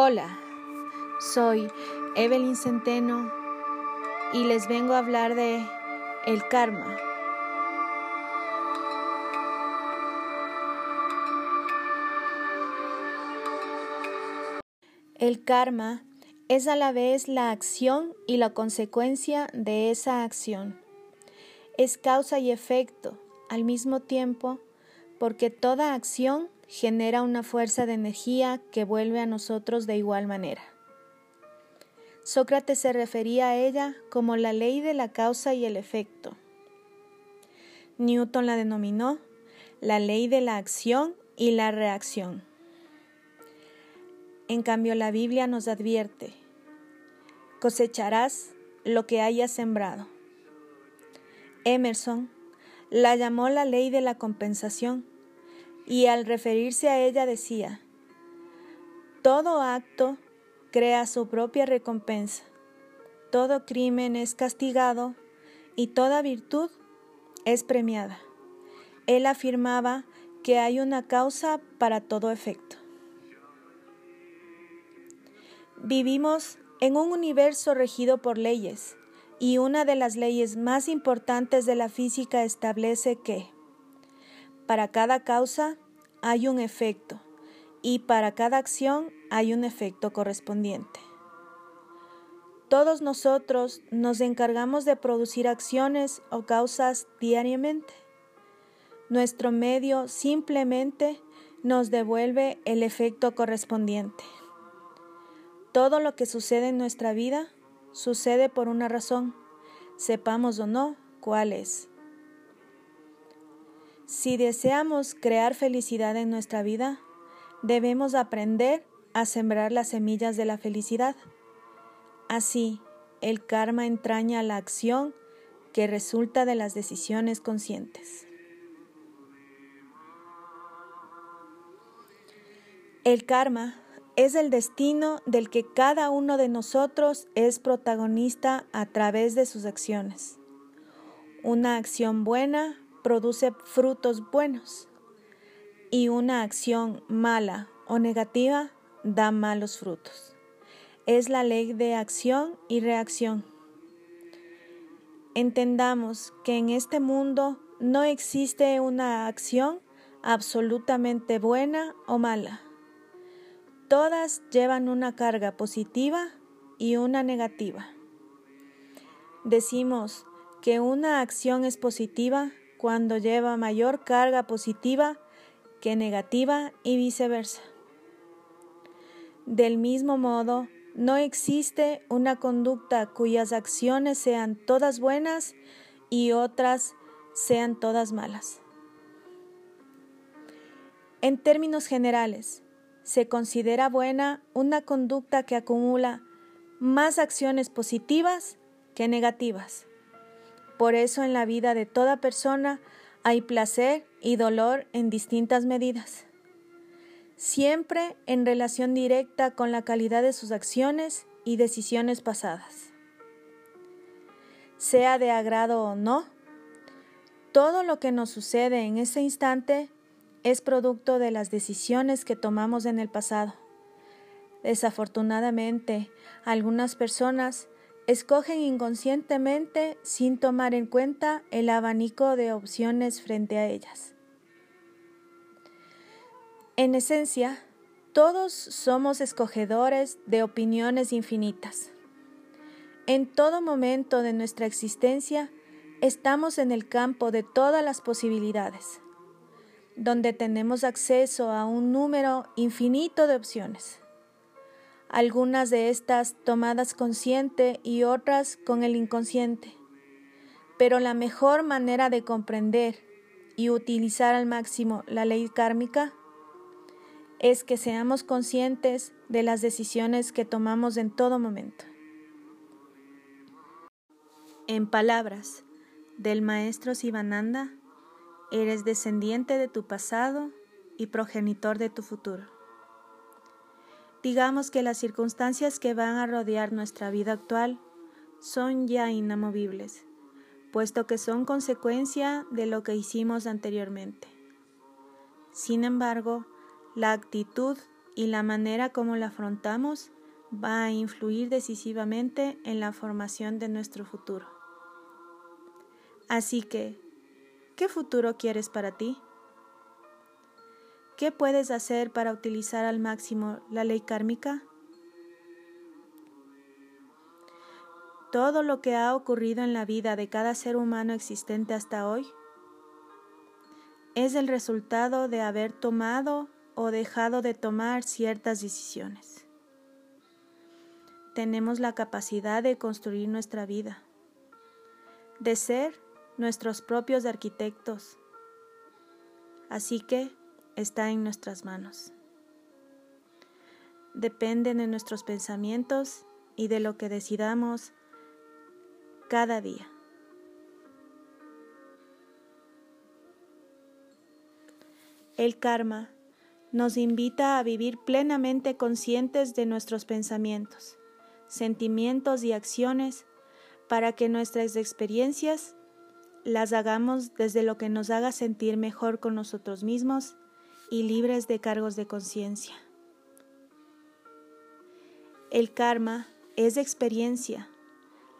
Hola, soy Evelyn Centeno y les vengo a hablar de el karma. El karma es a la vez la acción y la consecuencia de esa acción. Es causa y efecto al mismo tiempo porque toda acción genera una fuerza de energía que vuelve a nosotros de igual manera. Sócrates se refería a ella como la ley de la causa y el efecto. Newton la denominó la ley de la acción y la reacción. En cambio, la Biblia nos advierte, cosecharás lo que hayas sembrado. Emerson la llamó la ley de la compensación y al referirse a ella decía, todo acto crea su propia recompensa, todo crimen es castigado y toda virtud es premiada. Él afirmaba que hay una causa para todo efecto. Vivimos en un universo regido por leyes y una de las leyes más importantes de la física establece que para cada causa hay un efecto y para cada acción hay un efecto correspondiente. Todos nosotros nos encargamos de producir acciones o causas diariamente. Nuestro medio simplemente nos devuelve el efecto correspondiente. Todo lo que sucede en nuestra vida sucede por una razón, sepamos o no cuál es. Si deseamos crear felicidad en nuestra vida, debemos aprender a sembrar las semillas de la felicidad. Así, el karma entraña la acción que resulta de las decisiones conscientes. El karma es el destino del que cada uno de nosotros es protagonista a través de sus acciones. Una acción buena produce frutos buenos y una acción mala o negativa da malos frutos. Es la ley de acción y reacción. Entendamos que en este mundo no existe una acción absolutamente buena o mala. Todas llevan una carga positiva y una negativa. Decimos que una acción es positiva cuando lleva mayor carga positiva que negativa y viceversa. Del mismo modo, no existe una conducta cuyas acciones sean todas buenas y otras sean todas malas. En términos generales, se considera buena una conducta que acumula más acciones positivas que negativas. Por eso en la vida de toda persona hay placer y dolor en distintas medidas, siempre en relación directa con la calidad de sus acciones y decisiones pasadas. Sea de agrado o no, todo lo que nos sucede en ese instante es producto de las decisiones que tomamos en el pasado. Desafortunadamente, algunas personas escogen inconscientemente sin tomar en cuenta el abanico de opciones frente a ellas. En esencia, todos somos escogedores de opiniones infinitas. En todo momento de nuestra existencia estamos en el campo de todas las posibilidades, donde tenemos acceso a un número infinito de opciones algunas de estas tomadas consciente y otras con el inconsciente. Pero la mejor manera de comprender y utilizar al máximo la ley kármica es que seamos conscientes de las decisiones que tomamos en todo momento. En palabras del maestro Sivananda, eres descendiente de tu pasado y progenitor de tu futuro. Digamos que las circunstancias que van a rodear nuestra vida actual son ya inamovibles, puesto que son consecuencia de lo que hicimos anteriormente. Sin embargo, la actitud y la manera como la afrontamos va a influir decisivamente en la formación de nuestro futuro. Así que, ¿qué futuro quieres para ti? ¿Qué puedes hacer para utilizar al máximo la ley kármica? Todo lo que ha ocurrido en la vida de cada ser humano existente hasta hoy es el resultado de haber tomado o dejado de tomar ciertas decisiones. Tenemos la capacidad de construir nuestra vida, de ser nuestros propios arquitectos. Así que está en nuestras manos. Depende de nuestros pensamientos y de lo que decidamos cada día. El karma nos invita a vivir plenamente conscientes de nuestros pensamientos, sentimientos y acciones para que nuestras experiencias las hagamos desde lo que nos haga sentir mejor con nosotros mismos y libres de cargos de conciencia. El karma es experiencia.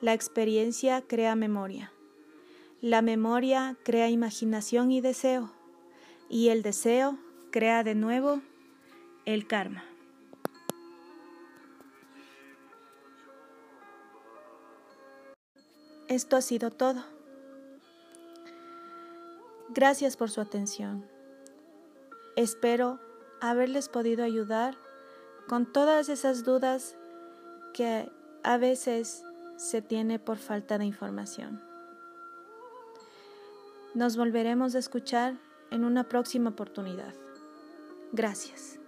La experiencia crea memoria. La memoria crea imaginación y deseo y el deseo crea de nuevo el karma. Esto ha sido todo. Gracias por su atención. Espero haberles podido ayudar con todas esas dudas que a veces se tiene por falta de información. Nos volveremos a escuchar en una próxima oportunidad. Gracias.